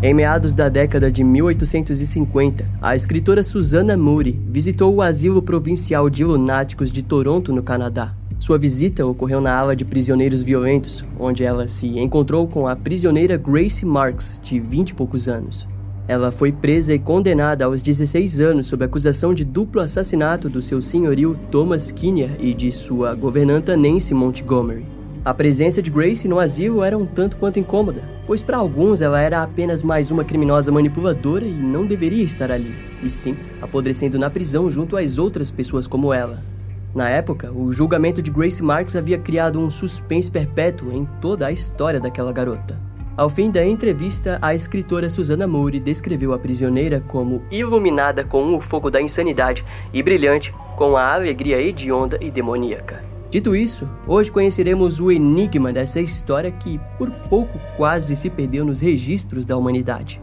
Em meados da década de 1850, a escritora Susanna Moody visitou o asilo provincial de lunáticos de Toronto, no Canadá. Sua visita ocorreu na ala de prisioneiros violentos, onde ela se encontrou com a prisioneira Grace Marks, de 20 e poucos anos. Ela foi presa e condenada aos 16 anos sob acusação de duplo assassinato do seu senhorio Thomas Kinnear e de sua governanta Nancy Montgomery. A presença de Grace no asilo era um tanto quanto incômoda, pois para alguns ela era apenas mais uma criminosa manipuladora e não deveria estar ali, e sim apodrecendo na prisão junto às outras pessoas como ela. Na época, o julgamento de Grace Marks havia criado um suspense perpétuo em toda a história daquela garota. Ao fim da entrevista, a escritora Susana Moore descreveu a prisioneira como iluminada com o fogo da insanidade e brilhante com a alegria hedionda e demoníaca. Dito isso, hoje conheceremos o enigma dessa história que, por pouco, quase se perdeu nos registros da humanidade.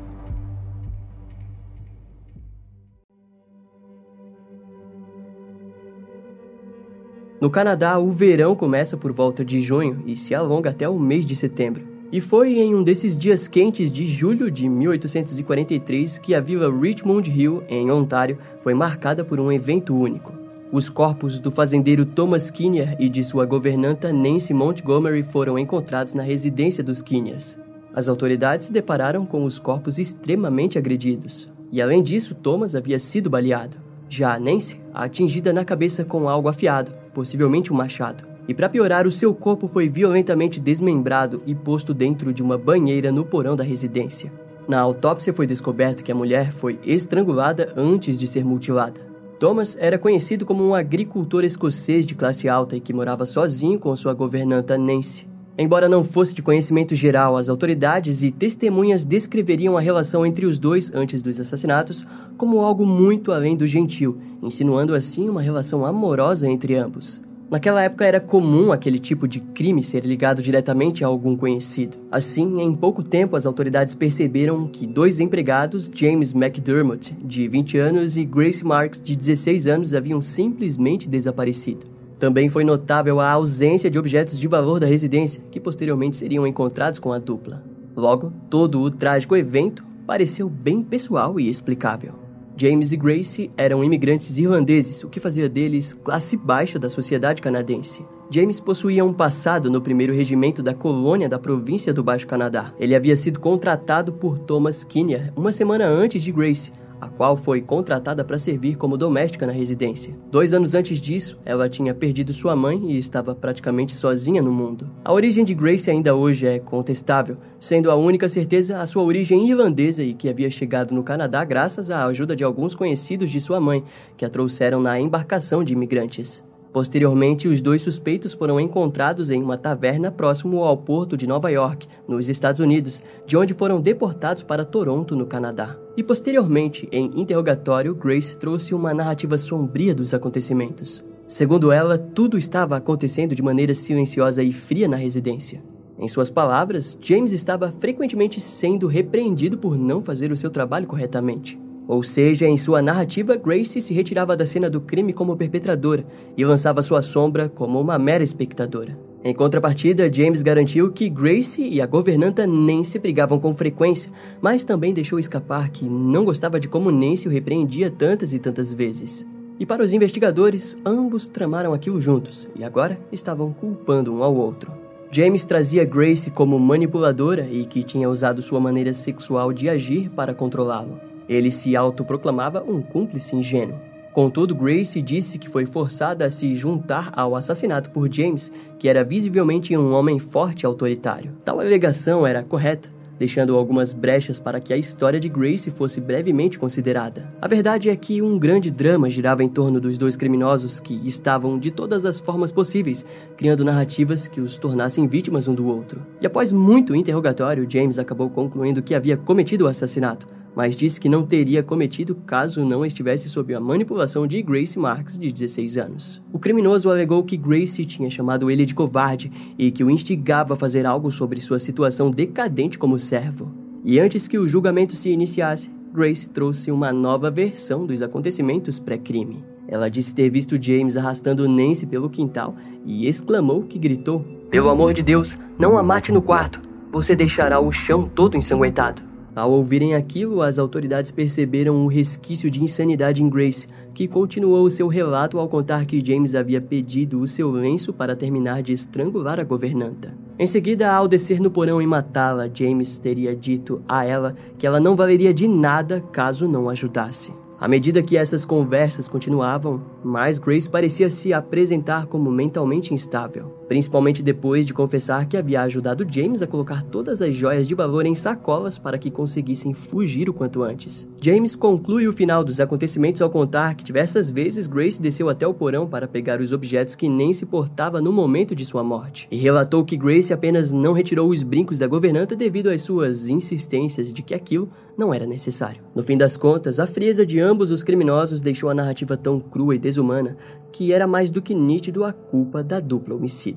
No Canadá, o verão começa por volta de junho e se alonga até o mês de setembro. E foi em um desses dias quentes de julho de 1843 que a vila Richmond Hill, em Ontário, foi marcada por um evento único. Os corpos do fazendeiro Thomas Kinnear e de sua governanta Nancy Montgomery foram encontrados na residência dos Kinnears. As autoridades se depararam com os corpos extremamente agredidos. E além disso, Thomas havia sido baleado. Já Nancy, atingida na cabeça com algo afiado, possivelmente um machado. E para piorar, o seu corpo foi violentamente desmembrado e posto dentro de uma banheira no porão da residência. Na autópsia foi descoberto que a mulher foi estrangulada antes de ser mutilada. Thomas era conhecido como um agricultor escocês de classe alta e que morava sozinho com sua governanta Nancy. Embora não fosse de conhecimento geral, as autoridades e testemunhas descreveriam a relação entre os dois antes dos assassinatos como algo muito além do gentil, insinuando assim uma relação amorosa entre ambos. Naquela época era comum aquele tipo de crime ser ligado diretamente a algum conhecido. Assim, em pouco tempo, as autoridades perceberam que dois empregados, James McDermott, de 20 anos, e Grace Marks, de 16 anos, haviam simplesmente desaparecido. Também foi notável a ausência de objetos de valor da residência, que posteriormente seriam encontrados com a dupla. Logo, todo o trágico evento pareceu bem pessoal e explicável. James e Grace eram imigrantes irlandeses, o que fazia deles classe baixa da sociedade canadense. James possuía um passado no primeiro regimento da colônia da província do Baixo Canadá. Ele havia sido contratado por Thomas Kinnear uma semana antes de Grace, a qual foi contratada para servir como doméstica na residência. Dois anos antes disso, ela tinha perdido sua mãe e estava praticamente sozinha no mundo. A origem de Grace ainda hoje é contestável, sendo a única certeza a sua origem irlandesa e que havia chegado no Canadá graças à ajuda de alguns conhecidos de sua mãe, que a trouxeram na embarcação de imigrantes. Posteriormente, os dois suspeitos foram encontrados em uma taverna próximo ao porto de Nova York, nos Estados Unidos, de onde foram deportados para Toronto, no Canadá. E posteriormente, em interrogatório, Grace trouxe uma narrativa sombria dos acontecimentos. Segundo ela, tudo estava acontecendo de maneira silenciosa e fria na residência. Em suas palavras, James estava frequentemente sendo repreendido por não fazer o seu trabalho corretamente. Ou seja, em sua narrativa, Grace se retirava da cena do crime como perpetradora e lançava sua sombra como uma mera espectadora. Em contrapartida, James garantiu que Grace e a governanta Nancy brigavam com frequência, mas também deixou escapar que não gostava de como Nancy o repreendia tantas e tantas vezes. E para os investigadores, ambos tramaram aquilo juntos e agora estavam culpando um ao outro. James trazia Grace como manipuladora e que tinha usado sua maneira sexual de agir para controlá-lo. Ele se autoproclamava um cúmplice ingênuo. Contudo, Grace disse que foi forçada a se juntar ao assassinato por James, que era visivelmente um homem forte e autoritário. Tal alegação era correta, deixando algumas brechas para que a história de Grace fosse brevemente considerada. A verdade é que um grande drama girava em torno dos dois criminosos que estavam de todas as formas possíveis, criando narrativas que os tornassem vítimas um do outro. E após muito interrogatório, James acabou concluindo que havia cometido o assassinato, mas disse que não teria cometido caso não estivesse sob a manipulação de Grace Marks, de 16 anos. O criminoso alegou que Grace tinha chamado ele de covarde e que o instigava a fazer algo sobre sua situação decadente como servo. E antes que o julgamento se iniciasse, Grace trouxe uma nova versão dos acontecimentos pré-crime. Ela disse ter visto James arrastando Nancy pelo quintal e exclamou que gritou: Pelo amor de Deus, não a mate no quarto, você deixará o chão todo ensanguentado. Ao ouvirem aquilo, as autoridades perceberam um resquício de insanidade em Grace, que continuou seu relato ao contar que James havia pedido o seu lenço para terminar de estrangular a governanta. Em seguida, ao descer no porão e matá-la, James teria dito a ela que ela não valeria de nada caso não ajudasse. À medida que essas conversas continuavam, mais Grace parecia se apresentar como mentalmente instável, principalmente depois de confessar que havia ajudado James a colocar todas as joias de valor em sacolas para que conseguissem fugir o quanto antes. James conclui o final dos acontecimentos ao contar que diversas vezes Grace desceu até o porão para pegar os objetos que nem se portava no momento de sua morte, e relatou que Grace apenas não retirou os brincos da governanta devido às suas insistências de que aquilo não era necessário. No fim das contas, a frieza de ambos os criminosos deixou a narrativa tão crua e desumana que era mais do que nítido a culpa da dupla homicida.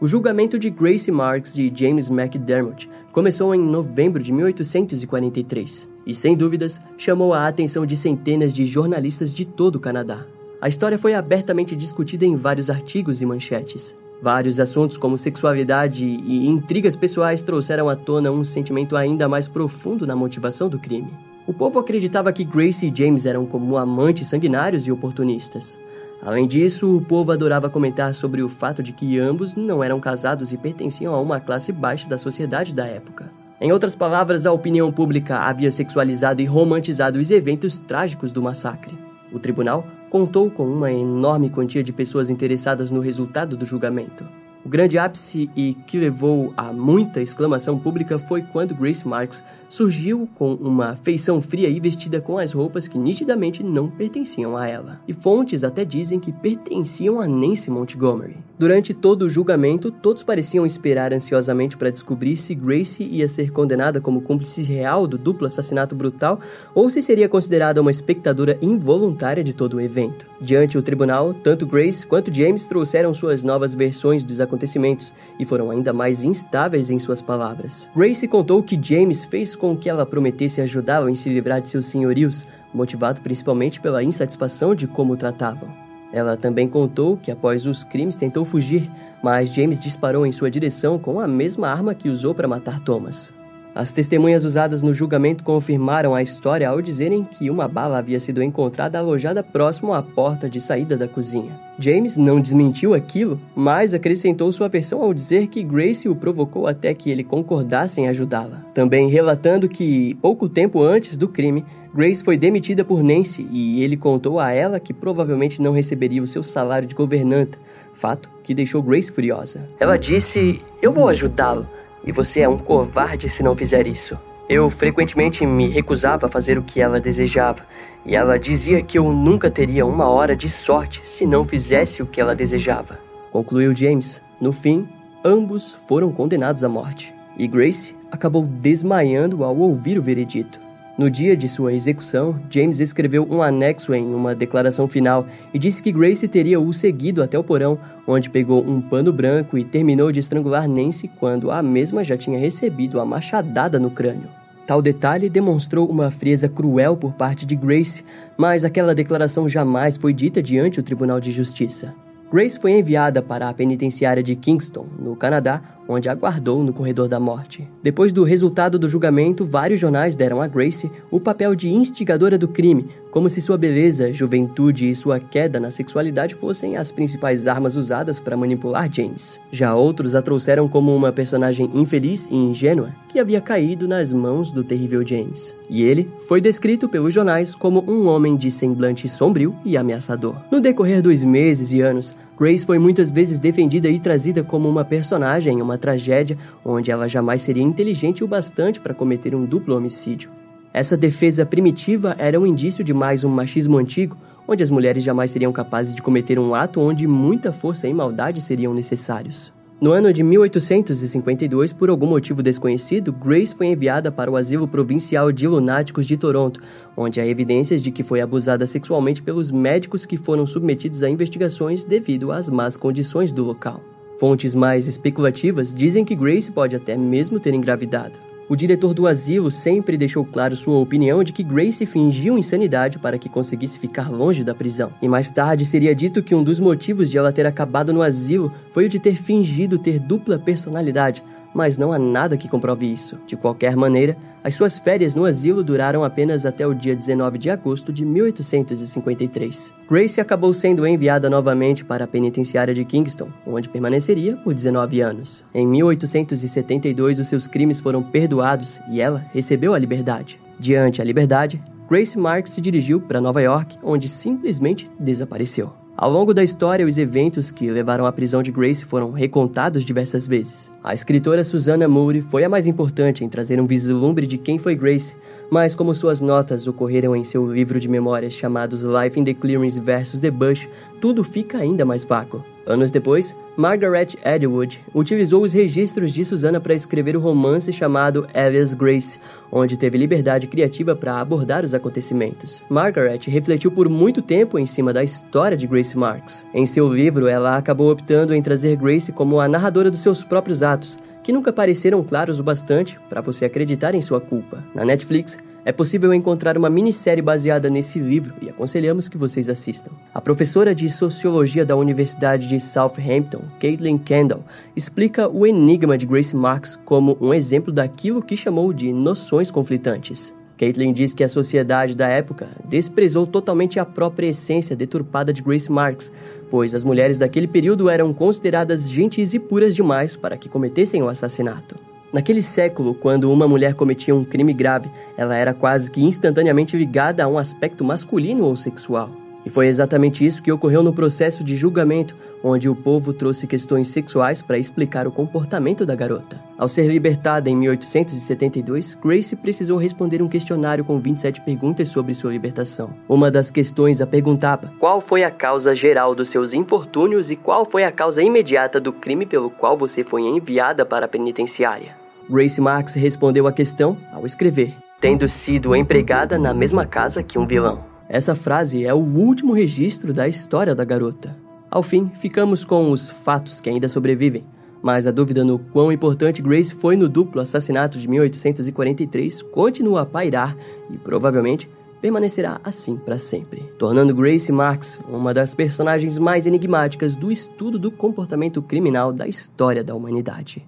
O julgamento de Grace Marks e James McDermott começou em novembro de 1843 e, sem dúvidas, chamou a atenção de centenas de jornalistas de todo o Canadá. A história foi abertamente discutida em vários artigos e manchetes. Vários assuntos como sexualidade e intrigas pessoais trouxeram à tona um sentimento ainda mais profundo na motivação do crime. O povo acreditava que Grace e James eram como amantes sanguinários e oportunistas. Além disso, o povo adorava comentar sobre o fato de que ambos não eram casados e pertenciam a uma classe baixa da sociedade da época. Em outras palavras, a opinião pública havia sexualizado e romantizado os eventos trágicos do massacre. O tribunal contou com uma enorme quantia de pessoas interessadas no resultado do julgamento. O grande ápice e que levou a muita exclamação pública foi quando Grace Marks surgiu com uma feição fria e vestida com as roupas que nitidamente não pertenciam a ela. E fontes até dizem que pertenciam a Nancy Montgomery. Durante todo o julgamento, todos pareciam esperar ansiosamente para descobrir se Grace ia ser condenada como cúmplice real do duplo assassinato brutal ou se seria considerada uma espectadora involuntária de todo o evento. Diante o tribunal, tanto Grace quanto James trouxeram suas novas versões dos acontecimentos e foram ainda mais instáveis em suas palavras. Grace contou que James fez com que ela prometesse ajudá-lo em se livrar de seus senhorios, motivado principalmente pela insatisfação de como o tratavam. Ela também contou que após os crimes tentou fugir, mas James disparou em sua direção com a mesma arma que usou para matar Thomas. As testemunhas usadas no julgamento confirmaram a história ao dizerem que uma bala havia sido encontrada alojada próximo à porta de saída da cozinha. James não desmentiu aquilo, mas acrescentou sua versão ao dizer que Grace o provocou até que ele concordasse em ajudá-la. Também relatando que, pouco tempo antes do crime, Grace foi demitida por Nancy e ele contou a ela que provavelmente não receberia o seu salário de governanta, fato que deixou Grace furiosa. Ela disse: Eu vou ajudá-lo, e você é um covarde se não fizer isso. Eu frequentemente me recusava a fazer o que ela desejava, e ela dizia que eu nunca teria uma hora de sorte se não fizesse o que ela desejava. Concluiu James. No fim, ambos foram condenados à morte, e Grace acabou desmaiando ao ouvir o veredito. No dia de sua execução, James escreveu um anexo em uma declaração final e disse que Grace teria o seguido até o porão, onde pegou um pano branco e terminou de estrangular Nancy quando a mesma já tinha recebido a machadada no crânio. Tal detalhe demonstrou uma frieza cruel por parte de Grace, mas aquela declaração jamais foi dita diante o Tribunal de Justiça. Grace foi enviada para a penitenciária de Kingston, no Canadá, onde aguardou no corredor da morte. Depois do resultado do julgamento, vários jornais deram a Grace o papel de instigadora do crime, como se sua beleza, juventude e sua queda na sexualidade fossem as principais armas usadas para manipular James. Já outros a trouxeram como uma personagem infeliz e ingênua que havia caído nas mãos do terrível James. E ele foi descrito pelos jornais como um homem de semblante sombrio e ameaçador. No decorrer dos meses e anos, Grace foi muitas vezes defendida e trazida como uma personagem em uma tragédia onde ela jamais seria inteligente o bastante para cometer um duplo homicídio. Essa defesa primitiva era um indício de mais um machismo antigo, onde as mulheres jamais seriam capazes de cometer um ato onde muita força e maldade seriam necessários. No ano de 1852, por algum motivo desconhecido, Grace foi enviada para o Asilo Provincial de Lunáticos de Toronto, onde há evidências de que foi abusada sexualmente pelos médicos que foram submetidos a investigações devido às más condições do local. Fontes mais especulativas dizem que Grace pode até mesmo ter engravidado. O diretor do asilo sempre deixou claro sua opinião de que Grace fingiu insanidade para que conseguisse ficar longe da prisão. E mais tarde seria dito que um dos motivos de ela ter acabado no asilo foi o de ter fingido ter dupla personalidade, mas não há nada que comprove isso. De qualquer maneira, as suas férias no asilo duraram apenas até o dia 19 de agosto de 1853. Grace acabou sendo enviada novamente para a penitenciária de Kingston, onde permaneceria por 19 anos. Em 1872, os seus crimes foram perdoados e ela recebeu a liberdade. Diante a liberdade, Grace Marks se dirigiu para Nova York, onde simplesmente desapareceu. Ao longo da história, os eventos que levaram à prisão de Grace foram recontados diversas vezes. A escritora Susanna Moore foi a mais importante em trazer um vislumbre de quem foi Grace, mas como suas notas ocorreram em seu livro de memórias chamados Life in the Clearings vs. The Bush, tudo fica ainda mais vago. Anos depois, Margaret Atwood utilizou os registros de Susana para escrever o romance chamado Alias Grace, onde teve liberdade criativa para abordar os acontecimentos. Margaret refletiu por muito tempo em cima da história de Grace Marks. Em seu livro, ela acabou optando em trazer Grace como a narradora dos seus próprios atos, que nunca pareceram claros o bastante para você acreditar em sua culpa. Na Netflix, é possível encontrar uma minissérie baseada nesse livro e aconselhamos que vocês assistam. A professora de Sociologia da Universidade de Southampton, Caitlin Kendall, explica o enigma de Grace Marks como um exemplo daquilo que chamou de noções conflitantes. Caitlin diz que a sociedade da época desprezou totalmente a própria essência deturpada de Grace Marks, pois as mulheres daquele período eram consideradas gentis e puras demais para que cometessem o assassinato. Naquele século, quando uma mulher cometia um crime grave, ela era quase que instantaneamente ligada a um aspecto masculino ou sexual. E foi exatamente isso que ocorreu no processo de julgamento, onde o povo trouxe questões sexuais para explicar o comportamento da garota. Ao ser libertada em 1872, Grace precisou responder um questionário com 27 perguntas sobre sua libertação. Uma das questões a perguntava: qual foi a causa geral dos seus infortúnios e qual foi a causa imediata do crime pelo qual você foi enviada para a penitenciária? Grace Marks respondeu a questão ao escrever: tendo sido empregada na mesma casa que um vilão. Essa frase é o último registro da história da garota. Ao fim, ficamos com os fatos que ainda sobrevivem, mas a dúvida no quão importante Grace foi no duplo assassinato de 1843 continua a pairar e provavelmente permanecerá assim para sempre, tornando Grace Marks uma das personagens mais enigmáticas do estudo do comportamento criminal da história da humanidade.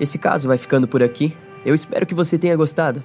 Esse caso vai ficando por aqui. Eu espero que você tenha gostado.